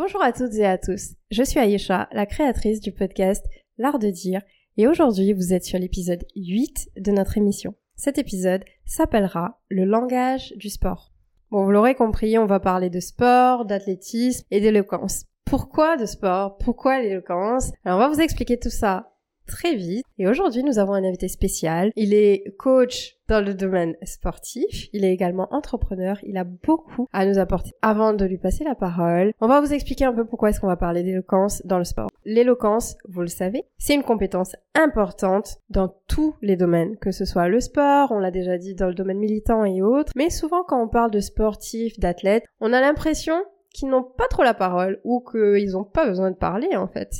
Bonjour à toutes et à tous. Je suis Aïcha, la créatrice du podcast L'Art de dire, et aujourd'hui vous êtes sur l'épisode 8 de notre émission. Cet épisode s'appellera Le langage du sport. Bon, vous l'aurez compris, on va parler de sport, d'athlétisme et d'éloquence. Pourquoi de sport? Pourquoi l'éloquence? Alors on va vous expliquer tout ça très vite. Et aujourd'hui, nous avons un invité spécial. Il est coach dans le domaine sportif. Il est également entrepreneur. Il a beaucoup à nous apporter. Avant de lui passer la parole, on va vous expliquer un peu pourquoi est-ce qu'on va parler d'éloquence dans le sport. L'éloquence, vous le savez, c'est une compétence importante dans tous les domaines, que ce soit le sport, on l'a déjà dit dans le domaine militant et autres. Mais souvent, quand on parle de sportifs, d'athlètes, on a l'impression qu'ils n'ont pas trop la parole ou qu'ils n'ont pas besoin de parler en fait.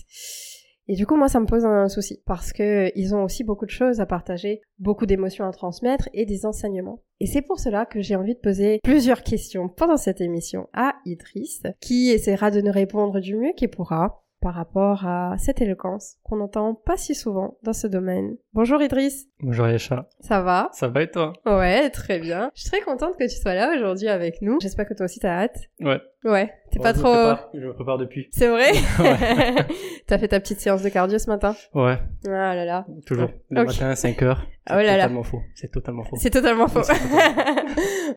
Et du coup, moi, ça me pose un souci parce que ils ont aussi beaucoup de choses à partager, beaucoup d'émotions à transmettre et des enseignements. Et c'est pour cela que j'ai envie de poser plusieurs questions pendant cette émission à Idriss, qui essaiera de nous répondre du mieux qu'il pourra par rapport à cette éloquence qu'on n'entend pas si souvent dans ce domaine. Bonjour Idriss. Bonjour Aïcha. Ça va? Ça va et toi? Ouais, très bien. Je suis très contente que tu sois là aujourd'hui avec nous. J'espère que toi aussi t'as hâte. Ouais. Ouais, t'es pas je me trop... prépare, je me prépare depuis. C'est vrai? Ouais. T'as fait ta petite séance de cardio ce matin? Ouais, Ah là là. toujours. Le matin à 5 heures. Oh là là. totalement faux. C'est totalement faux. C'est totalement faux. C'est totalement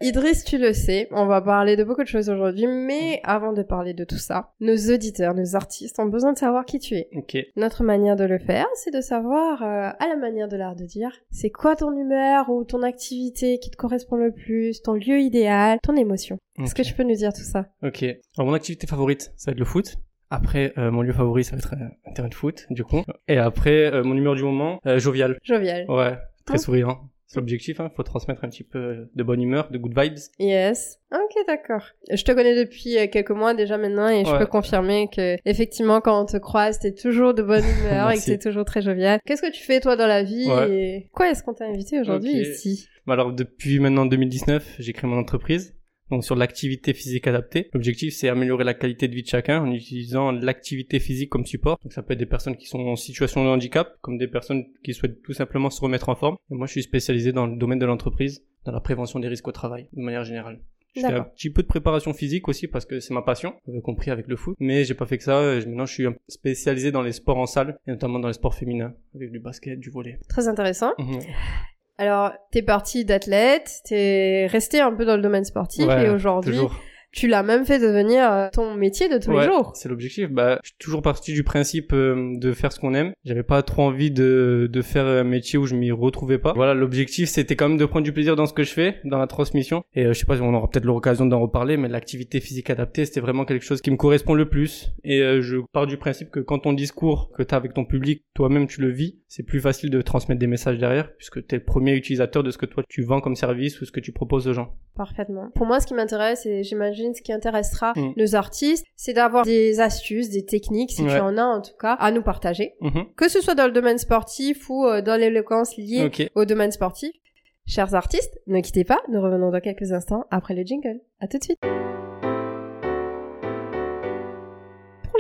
Idriss, tu le sais, on va parler de beaucoup de choses aujourd'hui, mais avant de parler de tout ça, nos auditeurs, nos artistes ont besoin de savoir qui tu es. Ok. Notre manière de le faire, c'est de savoir, euh, à la manière de l'art de dire, c'est quoi ton humeur ou ton activité qui te correspond le plus, ton lieu idéal, ton émotion. Est-ce que tu peux nous dire tout ça? Ok. Alors mon activité favorite, ça va être le foot. Après, euh, mon lieu favori, ça va être euh, un terrain de foot, du coup. Et après, euh, mon humeur du moment, euh, jovial. Jovial. Ouais, très Oh. souriant. C'est l'objectif, hein. Faut transmettre un petit peu de bonne humeur, de good vibes. Yes. Ok, d'accord. Je te connais depuis quelques mois déjà maintenant et je Ouais. peux confirmer que effectivement quand on te croise, t'es toujours de bonne humeur et que t'es toujours très jovial. Qu'est-ce que tu fais toi dans la vie Ouais. et quoi est-ce qu'on t'a invité aujourd'hui ici? Bah alors, depuis maintenant 2019, j'ai créé mon entreprise. Donc sur l'activité physique adaptée. L'objectif c'est améliorer la qualité de vie de chacun en utilisant l'activité physique comme support. Donc ça peut être des personnes qui sont en situation de handicap, comme des personnes qui souhaitent tout simplement se remettre en forme. Et moi je suis spécialisé dans le domaine de l'entreprise, dans la prévention des risques au travail, de manière générale. Je fais un petit peu de préparation physique aussi parce que c'est ma passion, vous avez compris avec le foot. Mais j'ai pas fait que ça. euh, Maintenant, je suis spécialisé dans les sports en salle et notamment dans les sports féminins, avec du basket, du volley. Très intéressant. Mhm. Alors, t'es parti d'athlète, t'es resté un peu dans le domaine sportif Ouais, et aujourd'hui, Toujours. Tu l'as même fait devenir euh, ton métier de tous les jours. C'est l'objectif. Bah, je suis toujours parti du principe euh, de faire ce qu'on aime. J'avais pas trop envie de, de faire un métier où je m'y retrouvais pas. Voilà, l'objectif c'était quand même de prendre du plaisir dans ce que je fais, dans la transmission. Et euh, je sais pas si on aura peut-être l'occasion d'en reparler, mais l'activité physique adaptée c'était vraiment quelque chose qui me correspond le plus. Et euh, je pars du principe que quand ton discours que tu as avec ton public, toi-même tu le vis, c'est plus facile de transmettre des messages derrière, puisque tu es le premier utilisateur de ce que toi tu vends comme service ou ce que tu proposes aux gens. Parfaitement. Pour moi, ce qui m'intéresse, et j'imagine ce qui intéressera Mm. nos artistes, c'est d'avoir des astuces, des techniques, si tu en as en tout cas, à nous partager. Mhm. Que ce soit dans le domaine sportif ou euh, dans l'éloquence liée au domaine sportif. Chers artistes, ne quittez pas, nous revenons dans quelques instants après le jingle. À tout de suite.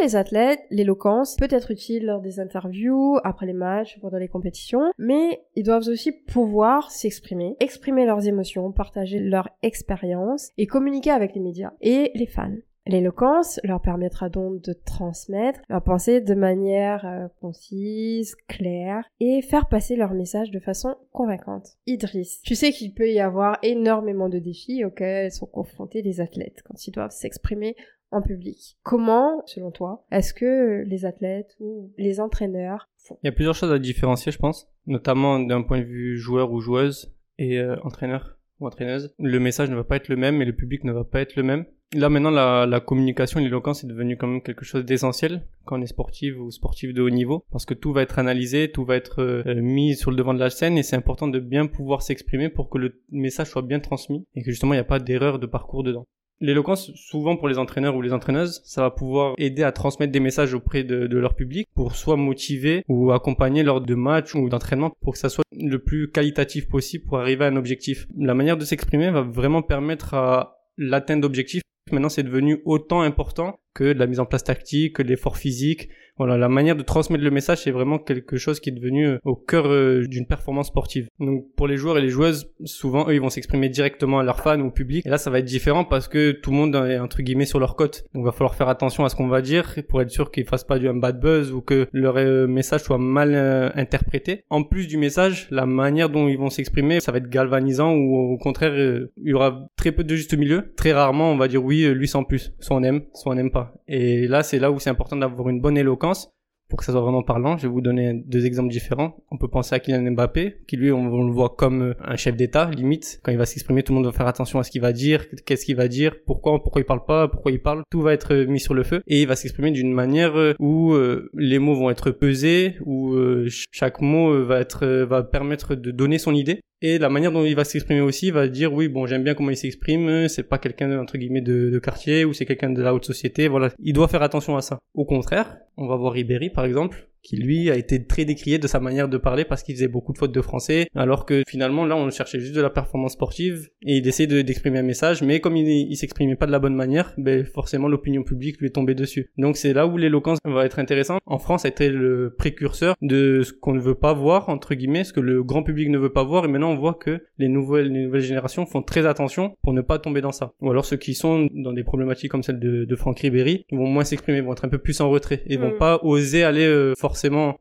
Les athlètes, l'éloquence peut être utile lors des interviews, après les matchs, pendant les compétitions, mais ils doivent aussi pouvoir s'exprimer, exprimer leurs émotions, partager leur expérience et communiquer avec les médias et les fans. L'éloquence leur permettra donc de transmettre leurs pensées de manière euh, concise, claire et faire passer leur message de façon convaincante. Idriss, tu sais qu'il peut y avoir énormément de défis auxquels sont confrontés les athlètes quand ils doivent s'exprimer en public. Comment, selon toi, est-ce que les athlètes ou les entraîneurs font? Il y a plusieurs choses à différencier, je pense, notamment d'un point de vue joueur ou joueuse et euh, entraîneur ou entraîneuse. Le message ne va pas être le même et le public ne va pas être le même. Là maintenant, la, communication et l'éloquence est devenu quand même quelque chose d'essentiel quand on est sportif ou sportif de haut niveau, parce que tout va être analysé, tout va être euh, mis sur le devant de la scène et c'est important de bien pouvoir s'exprimer pour que le message soit bien transmis et que justement il n'y a pas d'erreur de parcours dedans. L'éloquence, souvent pour les entraîneurs ou les entraîneuses, ça va pouvoir aider à transmettre des messages auprès de, leur public pour soit motiver ou accompagner lors de matchs ou d'entraînement pour que ça soit le plus qualitatif possible pour arriver à un objectif. La manière de s'exprimer va vraiment permettre à l'atteinte d'objectifs. Maintenant, c'est devenu autant important que la mise en place tactique, que de l'effort physique. Voilà, la manière de transmettre le message, c'est vraiment quelque chose qui est devenu euh, au cœur euh, d'une performance sportive. Donc pour les joueurs et les joueuses, souvent eux ils vont s'exprimer directement à leurs fans ou au public. Et là ça va être différent parce que tout le monde est entre guillemets sur leur cote. Donc va falloir faire attention à ce qu'on va dire pour être sûr qu'ils fassent pas du un bad buzz ou que leur euh, message soit mal interprété. En plus du message, la manière dont ils vont s'exprimer, ça va être galvanisant ou au contraire il y aura très peu de juste milieu. Très rarement on va dire oui lui sans plus. Soit on aime, soit on n'aime pas. Et là c'est là où c'est important d'avoir une bonne éloquence menos pour que ça soit vraiment parlant, je vais vous donner deux exemples différents. On peut penser à Kylian Mbappé, qui lui, on, le voit comme euh, un chef d'État, limite. Quand il va s'exprimer, tout le monde doit faire attention à ce qu'il va dire, qu'est-ce qu'il va dire, pourquoi, pourquoi il parle pas, pourquoi il parle. Tout va être mis sur le feu et il va s'exprimer d'une manière euh, où euh, les mots vont être pesés, où chaque mot va être, va permettre de donner son idée et la manière dont il va s'exprimer aussi va dire oui bon j'aime bien comment il s'exprime c'est pas quelqu'un entre guillemets de, de quartier ou c'est quelqu'un de la haute société voilà il doit faire attention à ça au contraire on va voir Ribéry par exemple qui lui a été très décrié de sa manière de parler parce qu'il faisait beaucoup de fautes de français, alors que finalement là on cherchait juste de la performance sportive et il essayait d'exprimer un message, mais comme il, il s'exprimait pas de la bonne manière, ben forcément l'opinion publique lui est tombée dessus. Donc c'est là où l'éloquence va être intéressante. En France, ça a été le précurseur de ce qu'on ne veut pas voir entre guillemets, ce que le grand public ne veut pas voir, et maintenant on voit que les nouvelles, les nouvelles générations font très attention pour ne pas tomber dans ça. Ou alors ceux qui sont dans des problématiques comme celle de, de Franck Ribéry vont moins s'exprimer, vont être un peu plus en retrait et vont mm. pas oser aller euh, forcément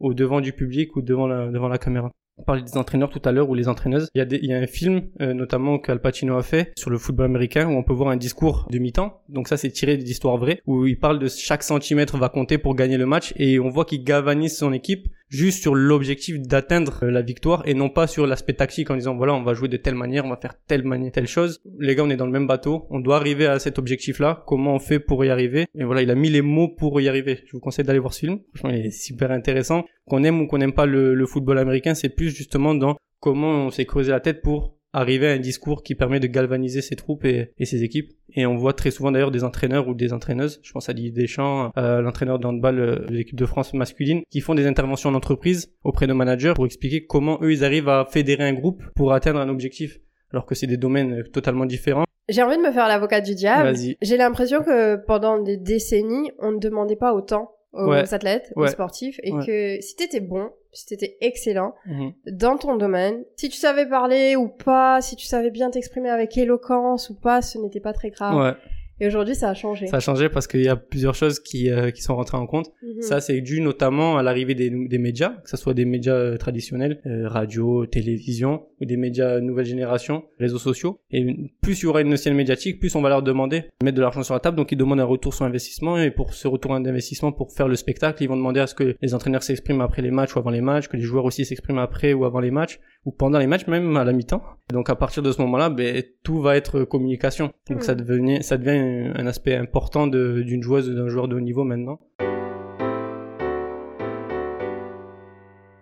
au devant du public ou devant la, devant la caméra. On parlait des entraîneurs tout à l'heure ou les entraîneuses. Il y a, il y a un film euh, notamment qu'Al Pacino a fait sur le football américain où on peut voir un discours de mi-temps. Donc ça c'est tiré d'histoires vraies où il parle de chaque centimètre va compter pour gagner le match et on voit qu'il galvanise son équipe juste sur l'objectif d'atteindre la victoire et non pas sur l'aspect tactique en disant voilà on va jouer de telle manière, on va faire telle manière, telle chose. Les gars on est dans le même bateau, on doit arriver à cet objectif là, comment on fait pour y arriver? Et voilà il a mis les mots pour y arriver. Je vous conseille d'aller voir ce film, franchement il est super intéressant. Qu'on aime ou qu'on n'aime pas le football américain, c'est plus justement dans comment on s'est creusé la tête pour arriver à un discours qui permet de galvaniser ses troupes et, ses équipes. Et on voit très souvent d'ailleurs des entraîneurs ou des entraîneuses, je pense à Didier Deschamps, euh, l'entraîneur de handball euh, de l'équipe de France masculine, qui font des interventions en entreprise auprès de managers pour expliquer comment eux ils arrivent à fédérer un groupe pour atteindre un objectif, alors que c'est des domaines totalement différents. J'ai envie de me faire l'avocat du diable. J'ai l'impression que pendant des décennies, on ne demandait pas autant aux athlètes, aux sportifs, et que si t'étais bon, si t'étais excellent mhm. dans ton domaine, si tu savais parler ou pas, si tu savais bien t'exprimer avec éloquence ou pas, ce n'était pas très grave. Et aujourd'hui, ça a changé. Ça a changé parce qu'il y a plusieurs choses qui, euh, qui sont rentrées en compte. Mhm. Ça, c'est dû notamment à l'arrivée des, des médias, que ce soit des médias euh, traditionnels, euh, radio, télévision, ou des médias nouvelle génération, réseaux sociaux. Et plus il y aura une scène médiatique, plus on va leur demander de mettre de l'argent sur la table. Donc ils demandent un retour sur investissement. Et pour ce retour d'investissement, pour faire le spectacle, ils vont demander à ce que les entraîneurs s'expriment après les matchs ou avant les matchs, que les joueurs aussi s'expriment après ou avant les matchs, ou pendant les matchs, même à la mi-temps. Donc à partir de ce moment-là, ben, tout va être communication. Donc ça, devenait, ça devient un aspect important d'une joueuse ou d'un joueur de haut niveau maintenant.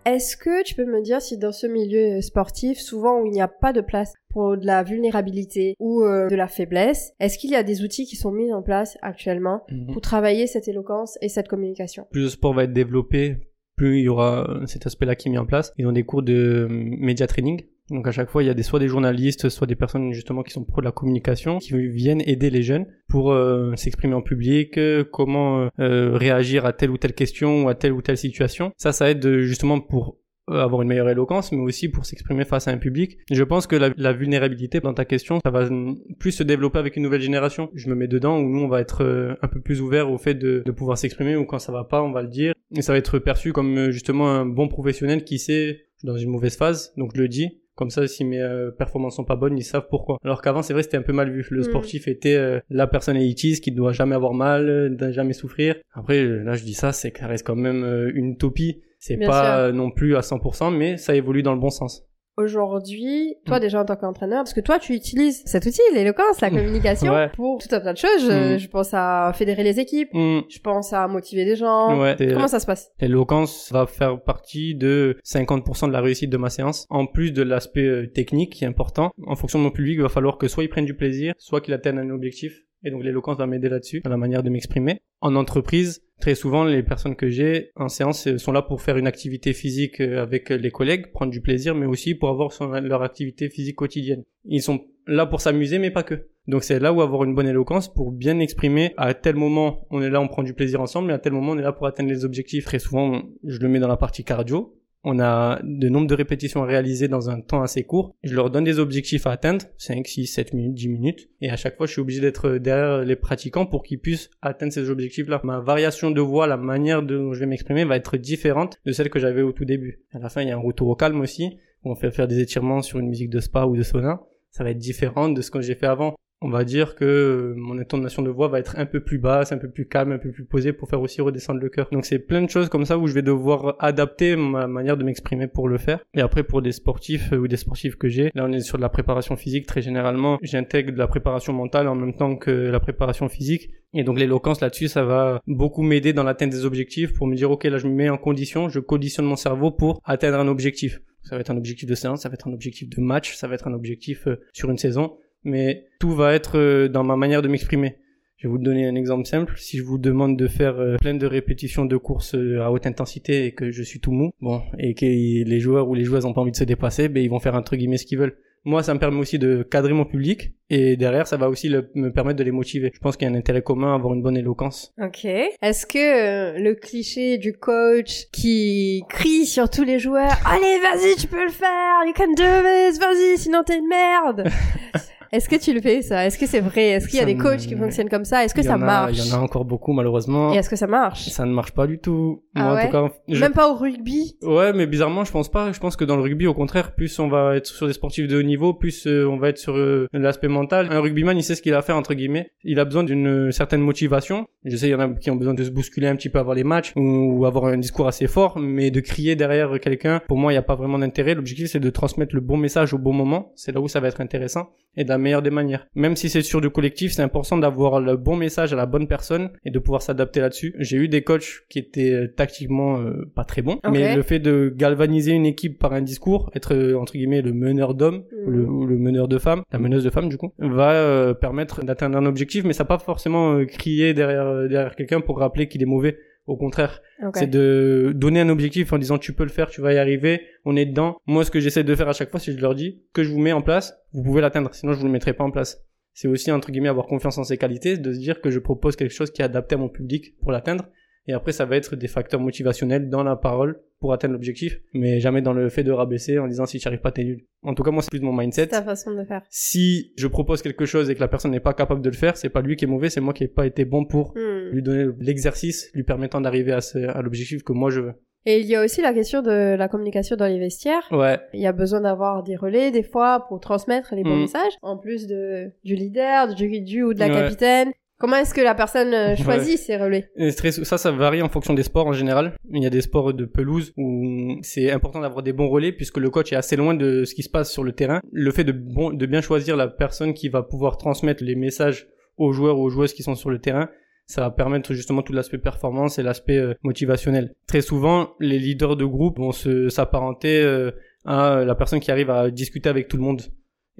Est-ce que tu peux me dire si dans ce milieu sportif, souvent où il n'y a pas de place pour de la vulnérabilité ou euh, de la faiblesse, est-ce qu'il y a des outils qui sont mis en place actuellement mhm. pour travailler cette éloquence et cette communication? Plus le sport va être développé, plus il y aura cet aspect-là qui est mis en place. Ils ont des cours de média training. Donc à chaque fois, il y a des, soit des journalistes, soit des personnes justement qui sont pro de la communication, qui viennent aider les jeunes pour euh, s'exprimer en public, euh, comment euh, réagir à telle ou telle question ou à telle ou telle situation. Ça, ça aide justement pour avoir une meilleure éloquence, mais aussi pour s'exprimer face à un public. Je pense que la, vulnérabilité dans ta question, ça va plus se développer avec une nouvelle génération. Je me mets dedans où nous, on va être un peu plus ouvert au fait de, de pouvoir s'exprimer ou quand ça va pas, on va le dire. Et ça va être perçu comme justement un bon professionnel qui sait, dans une mauvaise phase, donc je le dis. Comme ça, si mes euh, performances sont pas bonnes, ils savent pourquoi. Alors qu'avant, c'est vrai, c'était un peu mal vu. Le mm. sportif était euh, la personne élitiste qui ne doit jamais avoir mal, euh, ne jamais souffrir. Après, là, je dis ça, c'est ça reste quand même une utopie. C'est pas non plus à 100%, mais ça évolue dans le bon sens aujourd'hui, toi mm. déjà en tant qu'entraîneur, parce que toi tu utilises cet outil, l'éloquence, la mm. communication, pour tout un tas de choses. Je, mm. pense à fédérer les équipes, je pense à motiver des gens. Comment ça se passe? L'éloquence va faire partie de 50% de la réussite de ma séance, en plus de l'aspect euh, technique qui est important. En fonction de mon public, il va falloir que soit ils prennent du plaisir, soit qu'ils atteignent un objectif. Et donc l'éloquence va m'aider là-dessus, dans la manière de m'exprimer. En entreprise, très souvent, les personnes que j'ai en séance sont là pour faire une activité physique euh, avec les collègues, prendre du plaisir, mais aussi pour avoir leur activité physique quotidienne. Ils sont là pour s'amuser, mais pas que. Donc c'est là où avoir une bonne éloquence pour bien exprimer à tel moment on est là, on prend du plaisir ensemble, et à tel moment on est là pour atteindre les objectifs. Très souvent, je le mets dans la partie cardio. On a de nombre de répétitions à réaliser dans un temps assez court. Je leur donne des objectifs à atteindre, 5, 6, 7 minutes, 10 minutes. Et à chaque fois, je suis obligé d'être derrière les pratiquants pour qu'ils puissent atteindre ces objectifs-là. Ma variation de voix, la manière dont je vais m'exprimer va être différente de celle que j'avais au tout début. À la fin, il y a un retour au calme aussi. On fait faire des étirements sur une musique de spa ou de sauna. Ça va être différent de ce que j'ai fait avant on va dire que mon intonation de voix va être un peu plus basse, un peu plus calme, un peu plus posée pour faire aussi redescendre le cœur. Donc c'est plein de choses comme ça où je vais devoir adapter ma manière de m'exprimer pour le faire. Et après pour des sportifs euh, ou des sportifs que j'ai, là on est sur de la préparation physique très généralement, j'intègre de la préparation mentale en même temps que la préparation physique. Et donc l'éloquence là-dessus, ça va beaucoup m'aider dans l'atteinte des objectifs pour me dire ok là je me mets en condition, je conditionne mon cerveau pour atteindre un objectif. Ça va être un objectif de séance, ça va être un objectif de match, ça va être un objectif euh, sur une saison mais tout va être euh, dans ma manière de m'exprimer. Je vais vous donner un exemple simple. Si je vous demande de faire euh, plein de répétitions de courses euh, à haute intensité et que je suis tout mou, bon, et que les joueurs ou les joueuses n'ont pas envie de se dépasser, ben ils vont faire entre guillemets ce qu'ils veulent. Moi, ça me permet aussi de cadrer mon public et derrière, ça va aussi me permettre de les motiver. Je pense qu'il y a un intérêt commun à avoir une bonne éloquence. Ok. Est-ce que le cliché du coach qui crie sur tous les joueurs, allez, vas-y, tu peux le faire, you can do this, vas-y, sinon t'es une merde. Est-ce que tu le fais ça? Est-ce que c'est vrai? Est-ce qu'il y a des coachs qui fonctionnent comme ça? Est-ce que ça marche? Il y en a encore beaucoup malheureusement. Et est-ce que ça marche? Ça ne marche pas du tout. Ah Moi, en tout cas, Même pas au rugby? Ouais, mais bizarrement, je pense pas. Je pense que dans le rugby, au contraire, plus on va être sur des sportifs de haut niveau, plus euh, on va être sur euh, l'aspect mental. Un rugbyman, il sait ce qu'il a à faire entre guillemets. Il a besoin d'une certaine motivation. Je sais, il y en a qui ont besoin de se bousculer un petit peu avant les matchs ou, avoir un discours assez fort, mais de crier derrière quelqu'un, pour moi, il n'y a pas vraiment d'intérêt. L'objectif, c'est de transmettre le bon message au bon moment. C'est là où ça va être intéressant et de la meilleure des manières. Même si c'est sur du collectif, c'est important d'avoir le bon message à la bonne personne et de pouvoir s'adapter là-dessus. J'ai eu des coachs qui étaient euh, tactiquement euh, pas très bons, mais le fait de galvaniser une équipe par un discours, être euh, entre guillemets le meneur d'hommes ou, le, meneur de femmes, la meneuse de femmes du coup, va permettre d'atteindre un objectif, mais ça pas forcément crier derrière derrière quelqu'un pour rappeler qu'il est mauvais. Au contraire, c'est de donner un objectif en disant tu peux le faire, tu vas y arriver, on est dedans. Moi, ce que j'essaie de faire à chaque fois, c'est je leur dis que je vous mets en place, vous pouvez l'atteindre, sinon je vous le mettrai pas en place. C'est aussi entre guillemets avoir confiance en ses qualités, de se dire que je propose quelque chose qui est adapté à mon public pour l'atteindre et après, ça va être des facteurs motivationnels dans la parole pour atteindre l'objectif, mais jamais dans le fait de rabaisser en disant si tu arrives pas, t'es nul. En tout cas, moi, c'est plus de mon mindset. ta façon de faire. Si je propose quelque chose et que la personne n'est pas capable de le faire, c'est pas lui qui est mauvais, c'est moi qui n'ai pas été bon pour hmm. Lui donner l'exercice lui permettant d'arriver à, à l'objectif que moi je veux. Et il y a aussi la question de la communication dans les vestiaires. Ouais. Il y a besoin d'avoir des relais des fois pour transmettre les bons hmm. messages, en plus de du leader, du, du ou de la capitaine. Comment est-ce que la personne euh, choisit ses relais? Ça, ça varie en fonction des sports en général. Il y a des sports de pelouse où c'est important d'avoir des bons relais puisque le coach est assez loin de ce qui se passe sur le terrain. Le fait de, bon, de bien choisir la personne qui va pouvoir transmettre les messages aux joueurs ou aux joueuses qui sont sur le terrain, ça va permettre justement tout l'aspect performance et l'aspect euh, motivationnel. Très souvent, les leaders de groupe vont se s'apparenter euh, à la personne qui arrive à discuter avec tout le monde.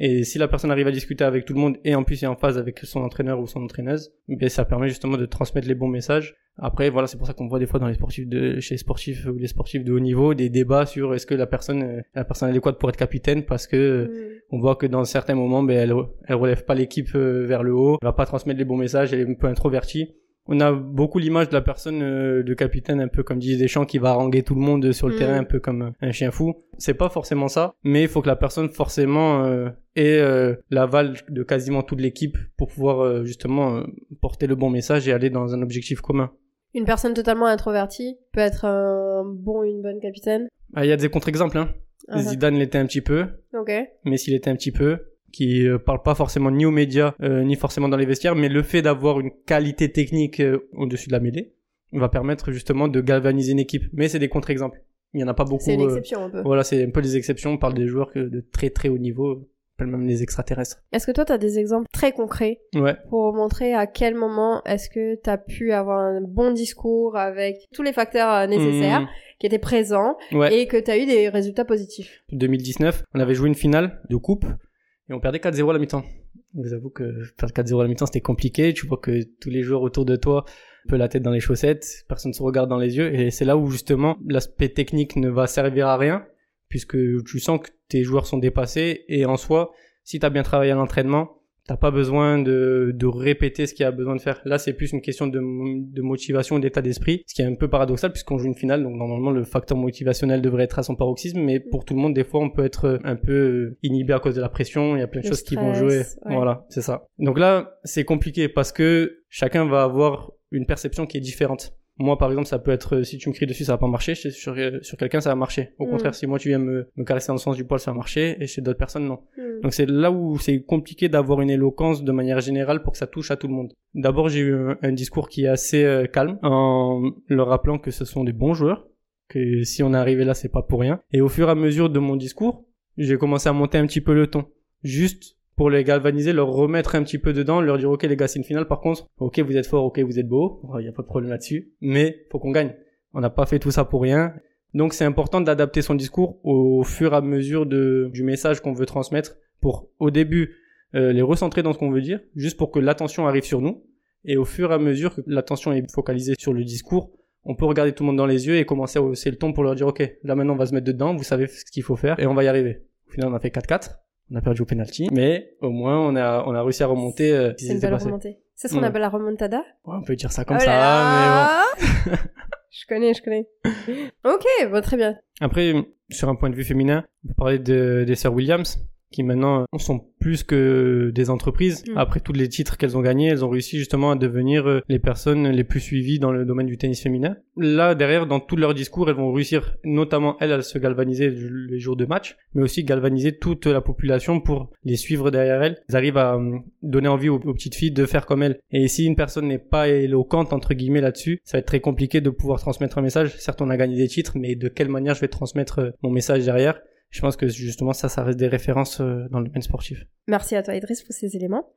Et si la personne arrive à discuter avec tout le monde et en plus est en phase avec son entraîneur ou son entraîneuse, ben ça permet justement de transmettre les bons messages. Après, voilà, c'est pour ça qu'on voit des fois dans les sportifs de, chez les sportifs ou les sportifs de haut niveau des débats sur est-ce que la personne, est la personne adéquate pour être capitaine parce que mm. on voit que dans certains moments, ben elle, elle relève pas l'équipe euh, vers le haut, elle va pas transmettre les bons messages, elle est un peu introvertie on a beaucoup l'image de la personne euh, de capitaine un peu comme disent Deschamps qui va haranguer tout le monde sur le mm. terrain un peu comme un chien fou. C'est pas forcément ça, mais il faut que la personne forcément euh, ait euh, l'aval de quasiment toute l'équipe pour pouvoir justement porter le bon message et aller dans un objectif commun. Une personne totalement introvertie peut être un bon une bonne capitaine. Ah, il y a des contre-exemples hein. Uh-huh. Zidane l'était un petit peu. OK. Messi l'était un petit peu qui euh, parle pas forcément ni aux médias euh, ni forcément dans les vestiaires, mais le fait d'avoir une qualité technique euh, au-dessus de la mêlée va permettre justement de galvaniser une équipe. Mais c'est des contre-exemples. Il y en a pas beaucoup. C'est l'exception un peu. Voilà, c'est un peu les exceptions. On parle des joueurs de très très haut niveau, même les extraterrestres. Est-ce que toi, tu as des exemples très concrets ouais. pour montrer à quel moment est-ce que tu as pu avoir un bon discours avec tous les facteurs nécessaires mmh. qui étaient présents et que tu as eu des résultats positifs? 2019, on avait joué une finale de coupe et on perdait 4-0 à la mi-temps. Je vous avoue que perdre 4-0 à la mi-temps, c'était compliqué. Tu vois que tous les joueurs autour de toi, un peu la tête dans les chaussettes, personne ne se regarde dans les yeux. Et c'est là où justement l'aspect technique ne va servir à rien, puisque tu sens que tes joueurs sont dépassés. Et en soi, Si t'as bien travaillé à l'entraînement, t'as pas besoin de, de répéter ce qu'il y a besoin de faire. Là, c'est plus une question de, de motivation, d'état d'esprit, ce qui est un peu paradoxal puisqu'on joue une finale, donc normalement le facteur motivationnel devrait être à son paroxysme, mais pour tout le monde, des fois, on peut être un peu inhibé à cause de la pression. Il y a plein de Le choses qui vont jouer. ouais. Voilà, c'est ça. Donc là, c'est compliqué parce que chacun va avoir une perception qui est différente. Moi, par exemple, ça peut être, euh, si tu me cries dessus, ça va pas marcher. Chez- Sur, euh, sur quelqu'un, ça va marcher. Au Mm. contraire, si moi, tu viens me, me caresser dans le sens du poil, ça va marcher. Et chez d'autres personnes, non. Hmm. Donc c'est là où c'est compliqué d'avoir une éloquence de manière générale pour que ça touche à tout le monde. D'abord, j'ai eu un, un discours qui est assez euh, calme en leur rappelant que ce sont des bons joueurs, que si on est arrivé là, c'est pas pour rien. Et au fur et à mesure de mon discours, j'ai commencé à monter un petit peu le ton. Juste pour les galvaniser, leur remettre un petit peu dedans, leur dire ok les gars c'est une finale par contre, ok vous êtes fort, ok vous êtes beau, il y a pas de problème là-dessus, mais faut qu'on gagne. On n'a pas fait tout ça pour rien. Donc c'est important d'adapter son discours au fur et à mesure du message qu'on veut transmettre pour au début euh, les recentrer dans ce qu'on veut dire, juste pour que l'attention arrive sur nous. Et au fur et à mesure que l'attention est focalisée sur le discours, on peut regarder tout le monde dans les yeux et commencer à hausser le ton pour leur dire ok là maintenant on va se mettre dedans, vous savez ce qu'il faut faire et on va y arriver. Au final on a fait 4-4. On a perdu au penalty, mais au moins on a on a réussi à remonter. Euh, C'est une belle remontée. C'est ce qu'on Ouais. appelle la remontada Ouais, on peut dire ça comme Oh ça, là mais bon. Je connais, je connais. ok, bon, très bien. Après, sur un point de vue féminin, on peut parler de, des sœurs Williams, qui maintenant sont plus que des entreprises. Mm. Après tous les titres qu'elles ont gagnés, elles ont réussi justement à devenir euh, les personnes les plus suivies dans le domaine du tennis féminin. Là, derrière, dans tout leur discours, elles vont réussir, notamment elles, à se galvaniser les jours de match, mais aussi galvaniser toute la population pour les suivre derrière elles. Elles arrivent à euh, donner envie aux, aux petites filles de faire comme elles. Et si une personne n'est pas éloquente, entre guillemets, là-dessus, ça va être très compliqué de pouvoir transmettre un message. Certes, on a gagné des titres, mais de quelle manière je vais transmettre euh, mon message derrière? Je pense que justement ça, ça reste des références euh, dans le domaine sportif. Merci à toi, Idriss, pour ces éléments.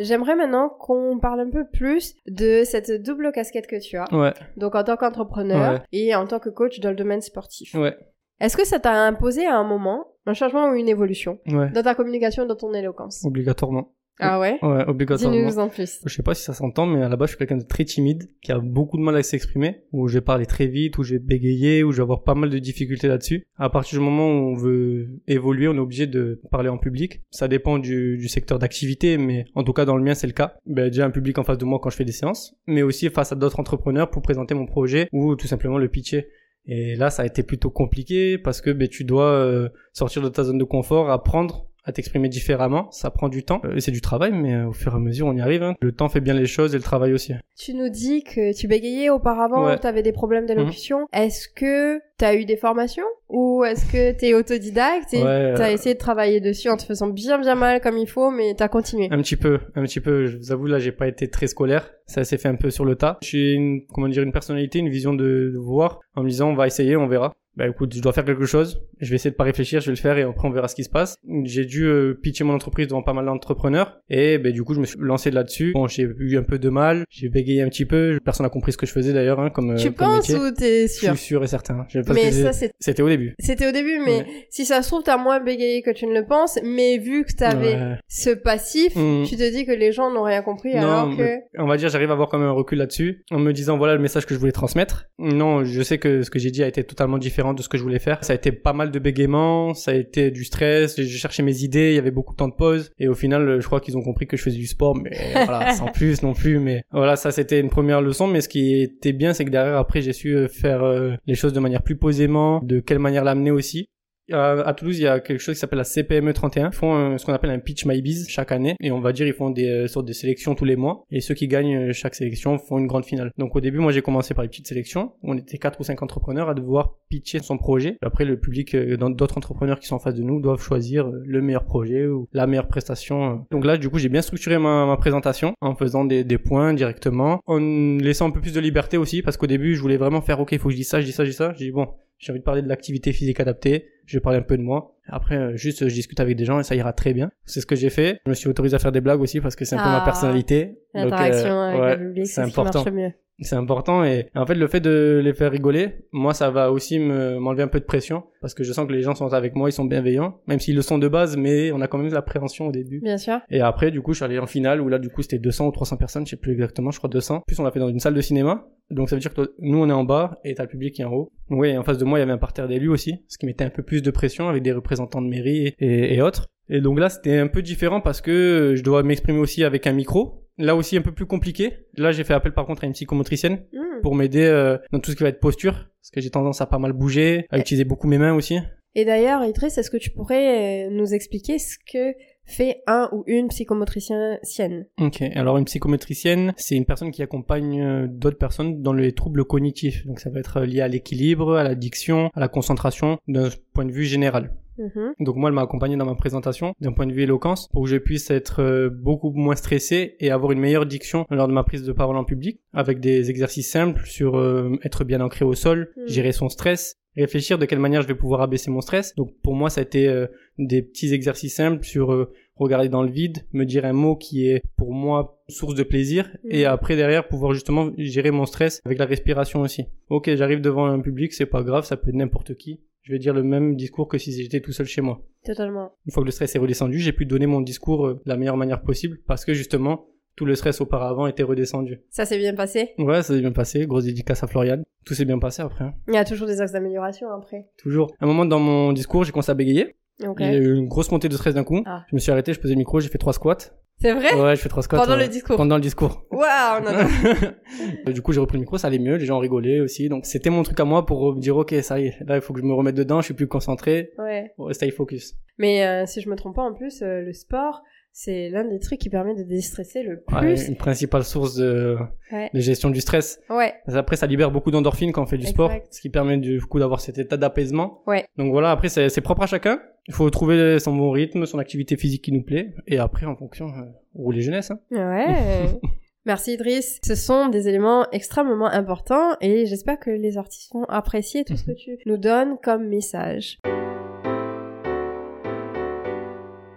J'aimerais maintenant qu'on parle un peu plus de cette double casquette que tu as, Ouais, donc en tant qu'entrepreneur Ouais. et en tant que coach dans le domaine sportif. ouais, Est-ce que ça t'a imposé à un moment un changement ou une évolution dans ta communication dans ton éloquence? Obligatoirement. Ah ouais Ouais, obligatoirement. Dis-nous en plus. Je sais pas si ça s'entend, mais à la base, je suis quelqu'un de très timide, qui a beaucoup de mal à s'exprimer, où je vais parler très vite, où je vais bégayer, où je vais avoir pas mal de difficultés là-dessus. À partir du moment où on veut évoluer, on est obligé de parler en public. Ça dépend du, du secteur d'activité, mais en tout cas, dans le mien, c'est le cas. Ben, déjà un public en face de moi quand je fais des séances, mais aussi face à d'autres entrepreneurs pour présenter mon projet ou tout simplement le pitcher. Et là, ça a été plutôt compliqué parce que ben, tu dois euh, sortir de ta zone de confort, apprendre à t'exprimer différemment. Ça prend du temps. Euh, c'est du travail, mais euh, au fur et à mesure, on y arrive. hein. Le temps fait bien les choses et le travail aussi. Tu nous dis que tu bégayais auparavant, Ouais. tu avais des problèmes d'élocution. Est-ce que tu as eu des formations ou est-ce que tu es autodidacte et Ouais, tu as euh, essayé de travailler dessus en te faisant bien bien mal comme il faut, mais tu as continué? Un petit peu, un petit peu. Je vous avoue, là, j'ai pas été très scolaire. Ça s'est fait un peu sur le tas. J'ai une, comment dire, une personnalité, une vision de, de voir en me disant, on va essayer, on verra. Bah écoute, je dois faire quelque chose. Je vais essayer de pas réfléchir, je vais le faire et après on verra ce qui se passe. J'ai dû euh, pitcher mon entreprise devant pas mal d'entrepreneurs et ben du coup je me suis lancé là-dessus. Bon, j'ai eu un peu de mal, j'ai bégayé un petit peu. Personne n'a compris ce que je faisais d'ailleurs, hein, comme, euh, Tu comme penses métier. ou t'es Je sûr? suis sûr et certain. Je- Mais ça, c'était au début. c'était au début, mais Ouais. si ça se trouve, t'as moins bégayé que tu ne le penses, mais vu que t'avais Ouais. ce passif, Mm. tu te dis que les gens n'ont rien compris Non, alors que... on va dire j'arrive à avoir quand même un recul là-dessus en me disant voilà le message que je voulais transmettre. Non, je sais que ce que j'ai dit a été totalement différent de ce que je voulais faire. Ça a été pas mal de bégaiement, ça a été du stress, j'ai cherché mes idées, il y avait beaucoup de temps de pause et au final je crois qu'ils ont compris que je faisais du sport mais voilà, sans plus non plus mais voilà, ça c'était une première leçon mais ce qui était bien c'est que derrière après j'ai su euh, faire euh, les choses de manière plus posément, de quelle manière l'amener aussi. À, à Toulouse, il y a quelque chose qui s'appelle la CPME 31. Ils font un- ce qu'on appelle un pitch my biz chaque année. Et on va dire, ils font des euh, sortes de sélections tous les mois. Et ceux qui gagnent euh, chaque sélection font une grande finale. Donc au début, moi, j'ai commencé par les petites sélections. On était quatre ou cinq entrepreneurs à devoir pitcher son projet. Après, le public, euh, d'autres entrepreneurs qui sont en face de nous, doivent choisir euh, le meilleur projet ou la meilleure prestation. Donc là, du coup, j'ai bien structuré ma, ma présentation en faisant des, des points directement, en laissant un peu plus de liberté aussi, parce qu'au début, je voulais vraiment faire, ok, il faut que je dise ça, je dis ça, je dis ça. J'ai dit, bon, j'ai envie de parler de l'activité physique adaptée, je vais parler un peu de moi. Après, euh, juste, je discute avec des gens et ça ira très bien. C'est ce que j'ai fait. Je me suis autorisé à faire des blagues aussi parce que c'est un peu Ah, ma personnalité. Donc, L'interaction euh, avec ouais, le public, c'est ce qui important. marche mieux. C'est important et en fait le fait de les faire rigoler, moi ça va aussi me m'enlever un peu de pression parce que je sens que les gens sont avec moi, ils sont bienveillants, même s'ils le sont de base, mais on a quand même de l'appréhension au début. Bien sûr. Et après du coup je suis allé en finale où là du coup c'était 200 ou 300 personnes, je sais plus exactement, je crois 200. En plus on l'a fait dans une salle de cinéma, Donc ça veut dire que toi- nous on est en bas et t'as le public qui est en haut. Oui, en face de moi il y avait un parterre d'élus aussi, ce qui mettait un peu plus de pression avec des représentants de mairie et, et autres. Et donc là c'était un peu différent parce que je dois m'exprimer aussi avec un micro. Là aussi un peu plus compliqué. Là j'ai fait appel par contre à une psychomotricienne Hmm. pour m'aider euh, dans tout ce qui va être posture, parce que j'ai tendance à pas mal bouger, à Et- utiliser beaucoup mes mains aussi. Et d'ailleurs, Idriss, est-ce que tu pourrais euh, nous expliquer ce que fait un ou une psychomotricienne Ok, alors une psychométricienne, c'est une personne qui accompagne euh, d'autres personnes dans les troubles cognitifs. Donc ça va être lié à l'équilibre, à l'addiction, à la concentration, d'un point de vue général. Mhm. Donc moi, elle m'a accompagné dans ma présentation d'un point de vue éloquence pour que je puisse être euh, beaucoup moins stressé et avoir une meilleure diction lors de ma prise de parole en public avec des exercices simples sur euh, être bien ancré au sol, Mm. gérer son stress, réfléchir de quelle manière je vais pouvoir abaisser mon stress. Donc pour moi, ça a été euh, des petits exercices simples sur euh, regarder dans le vide, me dire un mot qui est pour moi source de plaisir et après derrière pouvoir justement gérer mon stress avec la respiration aussi. Ok, j'arrive devant un public, c'est pas grave, ça peut être n'importe qui. Je vais dire le même discours que si j'étais tout seul chez moi. Totalement. Une fois que le stress est redescendu, j'ai pu donner mon discours euh, de la meilleure manière possible parce que justement, tout le stress auparavant était redescendu. Ça s'est bien passé? Ouais, ça s'est bien passé. Grosse dédicace à Florian. Tout s'est bien passé après. hein. Il y a toujours des axes d'amélioration après. Toujours. À un moment dans mon discours, j'ai commencé à bégayer. Ok. J'ai eu une grosse montée de stress d'un coup. Ah. Je me suis arrêté, je posais le micro, j'ai fait trois squats. C'est vrai? Ouais, je fais trois squats. Pendant ouais. le discours. Pendant le discours. Waouh, non, non. du coup, j'ai repris le micro, ça allait mieux, les gens rigolaient aussi. Donc, c'était mon truc à moi pour me dire, ok, ça y est, là, il faut que je me remette dedans, je suis plus concentré. Ouais. Stay focus. Mais euh, si je me trompe pas, en plus, euh, le sport, c'est l'un des trucs qui permet de déstresser le Ouais, plus. une principale source de, Ouais. de gestion du stress. Ouais. Après, ça libère beaucoup d'endorphines quand on fait du sport, ce qui permet du coup d'avoir cet état d'apaisement. Ouais. Donc voilà, après, c'est c'est propre à chacun. Il faut trouver son bon rythme, son activité physique qui nous plaît. Et après, en fonction, euh, rouler jeunesse. Hein. Ouais. Merci Idriss. Ce sont des éléments extrêmement importants et j'espère que les artistes vont apprécier tout ce que tu nous donnes comme message.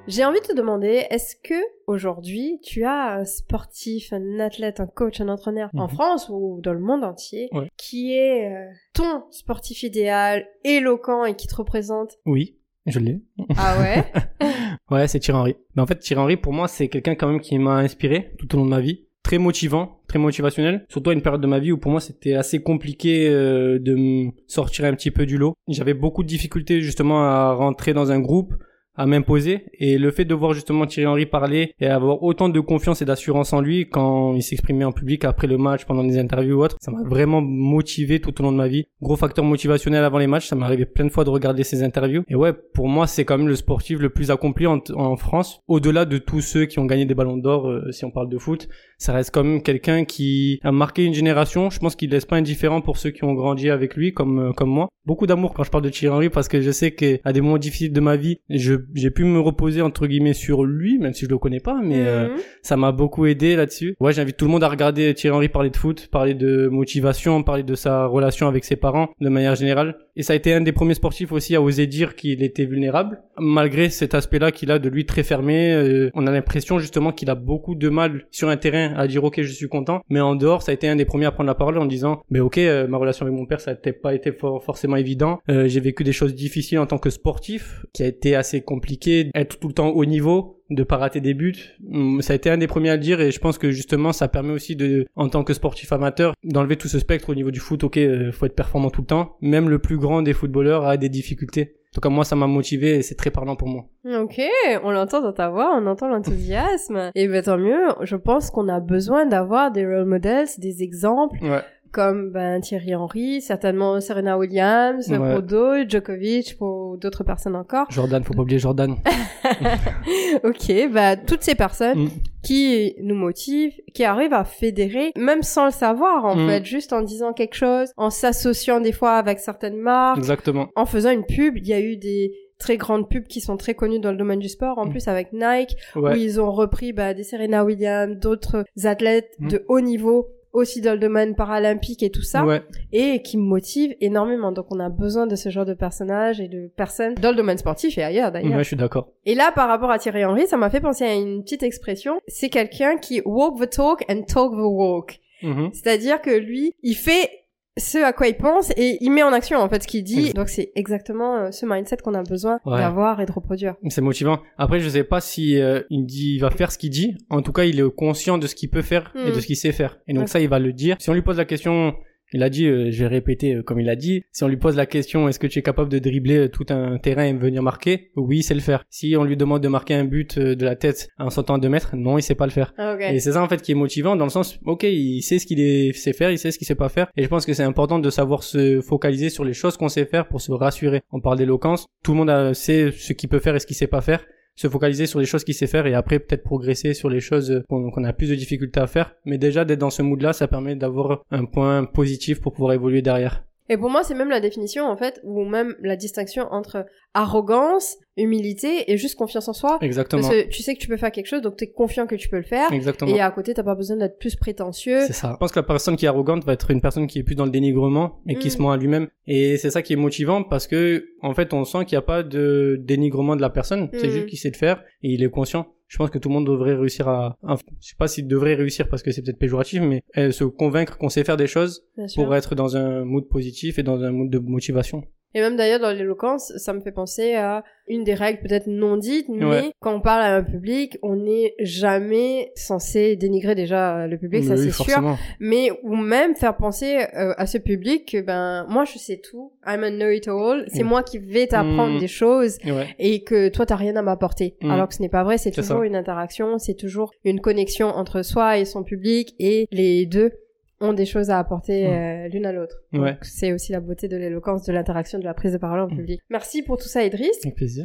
J'ai envie de te demander, est-ce que aujourd'hui tu as un sportif, un athlète, un coach, un entraîneur en Mhm. France ou dans le monde entier Ouais. qui est euh, ton sportif idéal, éloquent et qui te représente? Oui, je l'ai. Ah ouais? Ouais, c'est Thierry Henry. Mais en fait, Thierry Henry, pour moi, c'est quelqu'un quand même qui m'a inspiré tout au long de ma vie. Très motivant, très motivationnel. Surtout à une période de ma vie où pour moi c'était assez compliqué euh, de me sortir un petit peu du lot. J'avais beaucoup de difficultés justement à rentrer dans un groupe, à m'imposer. Et le fait de voir justement Thierry Henry parler et avoir autant de confiance et d'assurance en lui quand il s'exprimait en public après le match, pendant des interviews ou autre, ça m'a vraiment motivé tout au long de ma vie. Gros facteur motivationnel avant les matchs, ça arrivé plein de fois de regarder ses interviews. Et ouais, pour moi, c'est quand même le sportif le plus accompli en, en France. Au-delà de tous ceux qui ont gagné des ballons d'or, euh, si on parle de foot, ça reste quand même quelqu'un qui a marqué une génération. Je pense qu'il laisse pas indifférent pour ceux qui ont grandi avec lui, comme euh, comme moi. Beaucoup d'amour quand je parle de Thierry Henry parce que je sais qu'à des moments difficiles de ma vie, je j'ai pu me reposer entre guillemets sur lui, même si je le connais pas, mais euh, Mhm. ça m'a beaucoup aidé là-dessus. Ouais, j'invite tout le monde à regarder Thierry Henry parler de foot, parler de motivation, parler de sa relation avec ses parents de manière générale. Et ça a été un des premiers sportifs aussi à oser dire qu'il était vulnérable. Malgré cet aspect-là qu'il a de lui très fermé, euh, on a l'impression justement qu'il a beaucoup de mal sur un terrain à dire ok je suis content, mais en dehors ça a été un des premiers à prendre la parole en disant mais ok euh, ma relation avec mon père ça n'a pas été for- forcément évident. Euh, J'ai vécu des choses difficiles en tant que sportif, qui a été assez compliqué, être tout le temps au niveau de pas rater des buts. Hum, Ça a été un des premiers à le dire et je pense que justement ça permet aussi de, en tant que sportif amateur, d'enlever tout ce spectre au niveau du foot. Ok, euh, faut être performant tout le temps. Même le plus grand des footballeurs a des difficultés. En tout cas, moi, ça m'a motivé et c'est très parlant pour moi. Ok, on l'entend dans ta voix, on entend l'enthousiasme. Et ben tant mieux, je pense qu'on a besoin d'avoir des role models, des exemples, Ouais. Comme ben Thierry Henry, certainement Serena Williams, Ouais. d'autres, Djokovic, pour d'autres personnes encore. Jordan, faut pas oublier Jordan. ok, bah toutes ces personnes Mm. qui nous motivent, qui arrivent à fédérer, même sans le savoir en Mm. fait, juste en disant quelque chose, en s'associant des fois avec certaines marques, Exactement. en faisant une pub. Il y a eu des très grandes pubs qui sont très connues dans le domaine du sport, en Mm. plus avec Nike, où ils ont repris bah, des Serena Williams, d'autres athlètes de haut niveau aussi domaine paralympique et tout ça, Ouais. et qui me motivent énormément. Donc on a besoin de ce genre de personnages et de personnes dans le domaine sportif et ailleurs d'ailleurs. Ouais, je suis d'accord. Et là, par rapport à Thierry Henry, ça m'a fait penser à une petite expression. C'est quelqu'un qui walk the talk and talk the walk. Mhm. C'est-à-dire que lui, il fait ce à quoi il pense et il met en action en fait ce qu'il dit. Donc c'est exactement euh, ce mindset qu'on a besoin Ouais. d'avoir et de reproduire. C'est motivant. Après, je sais pas si euh, il dit, il va faire ce qu'il dit. En tout cas, il est conscient de ce qu'il peut faire et de ce qu'il sait faire. Et donc Ouais. ça, il va le dire. Si on lui pose la question, il a dit, euh, je vais répéter euh, comme il a dit. Si on lui pose la question, est-ce que tu es capable de dribbler euh, tout un terrain et venir marquer? Oui, il sait le faire. Si on lui demande de marquer un but euh, de la tête en sautant à 2 mètres, non, il sait pas le faire. Ah. Et c'est ça en fait qui est motivant dans le sens, ok, il sait ce qu'il sait faire, il sait ce qu'il sait pas faire. Et je pense que c'est important de savoir se focaliser sur les choses qu'on sait faire pour se rassurer. On parle d'éloquence, tout le monde a- sait ce qu'il peut faire et ce qu'il sait pas faire. Se focaliser sur les choses qu'il sait faire et après peut-être progresser sur les choses qu'on a plus de difficultés à faire. Mais déjà d'être dans ce mood-là, ça permet d'avoir un point positif pour pouvoir évoluer derrière. Et pour moi, c'est même la définition, en fait, ou même la distinction entre arrogance, humilité et juste confiance en soi. Exactement. Parce que tu sais que tu peux faire quelque chose, donc t'es confiant que tu peux le faire. Exactement. Et à côté, t'as pas besoin d'être plus prétentieux. C'est ça. Je pense que la personne qui est arrogante va être une personne qui est plus dans le dénigrement et qui Mm. se ment à lui-même. Et c'est ça qui est motivant parce que, en fait, on sent qu'il n'y a pas de dénigrement de la personne. C'est Mm. juste qu'il sait le faire et il est conscient. Je pense que tout le monde devrait réussir à, je sais pas s'il devrait réussir parce que c'est peut-être péjoratif, mais euh, se convaincre qu'on sait faire des choses pour être dans un mood positif et dans un mood de motivation. Et même d'ailleurs dans l'éloquence, ça me fait penser à une des règles peut-être non dites, mais Ouais. quand on parle à un public, on n'est jamais censé dénigrer déjà le public, ça Oui, c'est sûr, mais ou même faire penser euh, à ce public que ben moi je sais tout, I'm a know-it-all, c'est Mm. moi qui vais t'apprendre Mm. des choses Ouais. et que toi t'as rien à m'apporter. Mm. Alors que ce n'est pas vrai, c'est C'est toujours ça. une interaction, c'est toujours une connexion entre soi et son public et les deux ont des choses à apporter euh, l'une à l'autre. Ouais. C'est aussi la beauté de l'éloquence, de l'interaction, de la prise de parole en Mm. public. Merci pour tout ça, Idriss. Avec plaisir.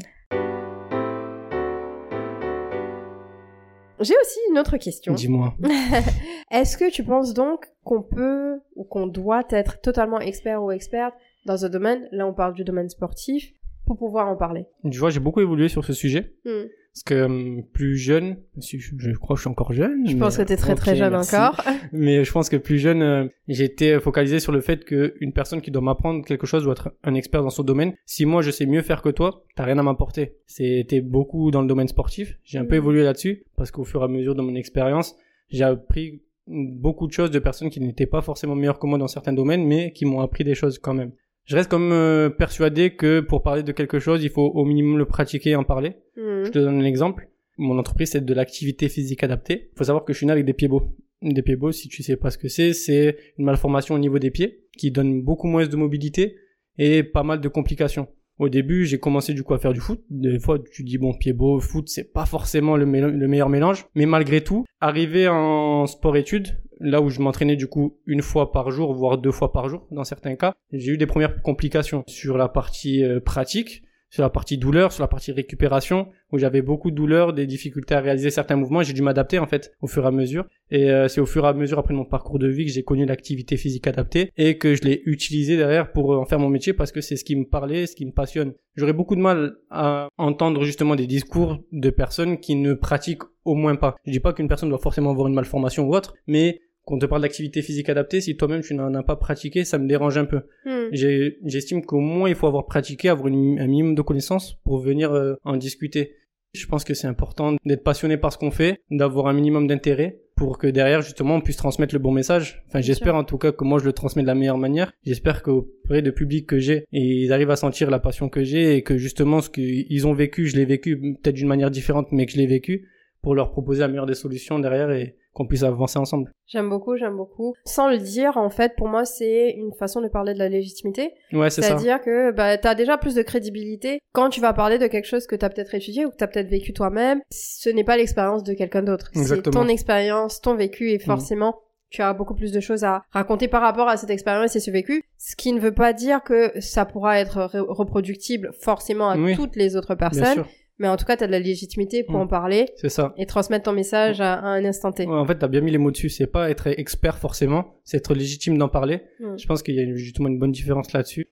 J'ai aussi une autre question. Dis-moi. Est-ce que tu penses donc qu'on peut ou qu'on doit être totalement expert ou experte dans un domaine, là on parle du domaine sportif, pour pouvoir en parler Tu vois, j'ai beaucoup évolué sur ce sujet. Hmm. Parce que euh, plus jeune, je, je crois que je suis encore jeune. Je mais- pense que t'es très très Ok, jeune merci. encore. Mais je pense que plus jeune, euh, j'étais focalisé sur le fait qu'une personne qui doit m'apprendre quelque chose doit être un expert dans son domaine. Si moi je sais mieux faire que toi, t'as rien à m'apporter. C'était beaucoup dans le domaine sportif. J'ai un peu Mhm. évolué là-dessus parce qu'au fur et à mesure de mon expérience, j'ai appris beaucoup de choses de personnes qui n'étaient pas forcément meilleures que moi dans certains domaines, mais qui m'ont appris des choses quand même. Je reste comme euh, persuadé que pour parler de quelque chose, il faut au minimum le pratiquer et en parler. Hmm. Je te donne un exemple. Mon entreprise, c'est de l'activité physique adaptée. Il faut savoir que je suis né avec des pieds beaux. Des pieds beaux, si tu sais pas ce que c'est, c'est une malformation au niveau des pieds qui donne beaucoup moins de mobilité et pas mal de complications. Au début, j'ai commencé du coup à faire du foot. Des fois, tu dis bon, pied beau, foot, c'est pas forcément le, le meilleur mélange. Mais malgré tout, arrivé en sport-études, là où je m'entraînais du coup une fois par jour, voire deux fois par jour dans certains cas, j'ai eu des premières complications sur la partie euh, pratique sur la partie douleur, sur la partie récupération, où j'avais beaucoup de douleur, des difficultés à réaliser certains mouvements. J'ai dû m'adapter en fait au fur et à mesure. Et euh, c'est au fur et à mesure après mon parcours de vie que j'ai connu l'activité physique adaptée et que je l'ai utilisé derrière pour euh, en faire mon métier parce que c'est ce qui me parlait, ce qui me passionne. J'aurais beaucoup de mal à entendre justement des discours de personnes qui ne pratiquent au moins pas. Je dis pas qu'une personne doit forcément avoir une malformation ou autre, mais quand on te parle d'activité physique adaptée, si toi-même tu n'en as pas pratiqué, ça me dérange un peu. Hmm. J'estime qu'au moins il faut avoir pratiqué, avoir une- un minimum de connaissances pour venir euh, en discuter. Je pense que c'est important d'être passionné par ce qu'on fait, d'avoir un minimum d'intérêt pour que derrière justement on puisse transmettre le bon message. Enfin, j'espère en tout cas que moi je le transmets de la meilleure manière. J'espère qu'auprès de public que j'ai, ils arrivent à sentir la passion que j'ai et que justement ce qu'ils ont vécu, je l'ai vécu peut-être d'une manière différente, mais que je l'ai vécu pour leur proposer la meilleure des solutions derrière et qu'on puisse avancer ensemble. J'aime beaucoup, j'aime beaucoup. Sans le dire, en fait, pour moi, c'est une façon de parler de la légitimité. Ouais, c'est ça. C'est-à-dire que bah, tu as déjà plus de crédibilité quand tu vas parler de quelque chose que tu as peut-être étudié ou que tu as peut-être vécu toi-même. Ce n'est pas l'expérience de quelqu'un d'autre. C'est ton expérience, ton vécu et forcément... Tu as beaucoup plus de choses à raconter par rapport à cette expérience et ce vécu, ce qui ne veut pas dire que ça pourra être re- reproductible forcément à Oui. toutes les autres Bien personnes, sûr, mais en tout cas, tu as de la légitimité pour Mm. en parler c'est ça. et transmettre ton message à, à un instant T. Ouais, en fait, t'as bien mis les mots dessus. C'est pas être expert forcément, c'est être légitime d'en parler. Mm. Je pense qu'il y a justement une bonne différence là-dessus.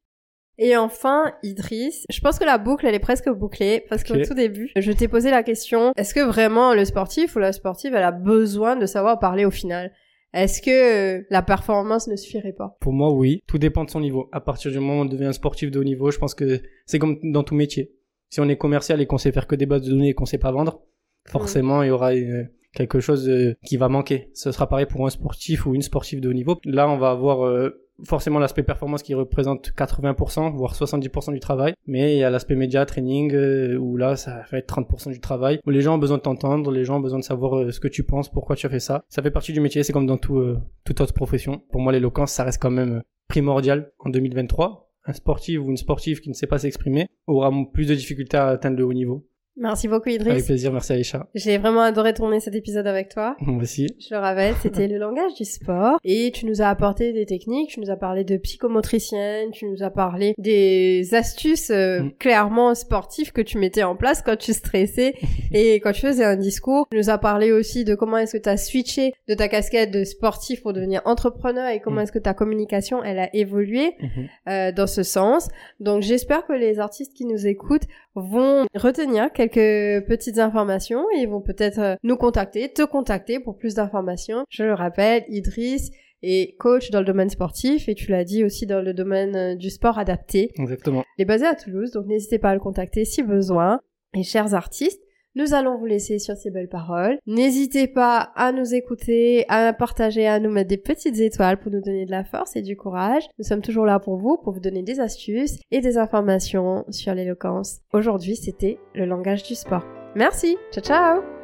Et enfin, Idriss, je pense que la boucle, elle est presque bouclée, parce qu'au tout début, je t'ai posé la question, est-ce que vraiment le sportif ou la sportive, elle a besoin de savoir parler au final? Est-ce que euh, la performance ne suffirait pas? Pour moi, oui. Tout dépend de son niveau. À partir du moment où on devient un sportif de haut niveau, je pense que c'est comme dans tout métier. Si on est commercial et qu'on sait faire que des bases de données et qu'on sait pas vendre, forcément, il y aura euh, quelque chose euh, qui va manquer. Ce sera pareil pour un sportif ou une sportive de haut niveau. Là, on va avoir euh, forcément l'aspect performance qui représente 80%, voire 70% du travail, mais il y a l'aspect média, training, euh, où là, ça va être 30% du travail, où les gens ont besoin de t'entendre, les gens ont besoin de savoir euh, ce que tu penses, pourquoi tu as fait ça. Ça fait partie du métier, c'est comme dans tout, toute autre profession. Pour moi, l'éloquence, ça reste quand même primordial en 2023. Un sportif ou une sportive qui ne sait pas s'exprimer aura plus de difficultés à atteindre le haut niveau. Merci beaucoup Idriss. Avec plaisir, merci Aïcha. J'ai vraiment adoré tourner cet épisode avec toi. Moi aussi. Je le rappelle, c'était le langage du sport. Et tu nous as apporté des techniques, tu nous as parlé de psychomotricienne, tu nous as parlé des astuces euh, mm. clairement sportives que tu mettais en place quand tu stressais et quand tu faisais un discours. Tu nous as parlé aussi de comment est-ce que tu as switché de ta casquette de sportif pour devenir entrepreneur et comment mm. est-ce que ta communication, elle a évolué mm-hmm. euh, dans ce sens. Donc j'espère que les artistes qui nous écoutent vont retenir quelques petites informations et vont peut-être euh, nous contacter, te contacter pour plus d'informations. Je le rappelle, Idriss est coach dans le domaine sportif et tu l'as dit aussi dans le domaine euh, du sport adapté. Exactement. Il est basé à Toulouse, donc n'hésitez pas à le contacter si besoin. Et chers artistes, nous allons vous laisser sur ces belles paroles. N'hésitez pas à nous écouter, à partager, à nous mettre des petites étoiles pour nous donner de la force et du courage. Nous sommes toujours là pour vous, pour vous donner des astuces et des informations sur l'éloquence. Aujourd'hui, c'était le langage du sport. Merci. Ciao, ciao.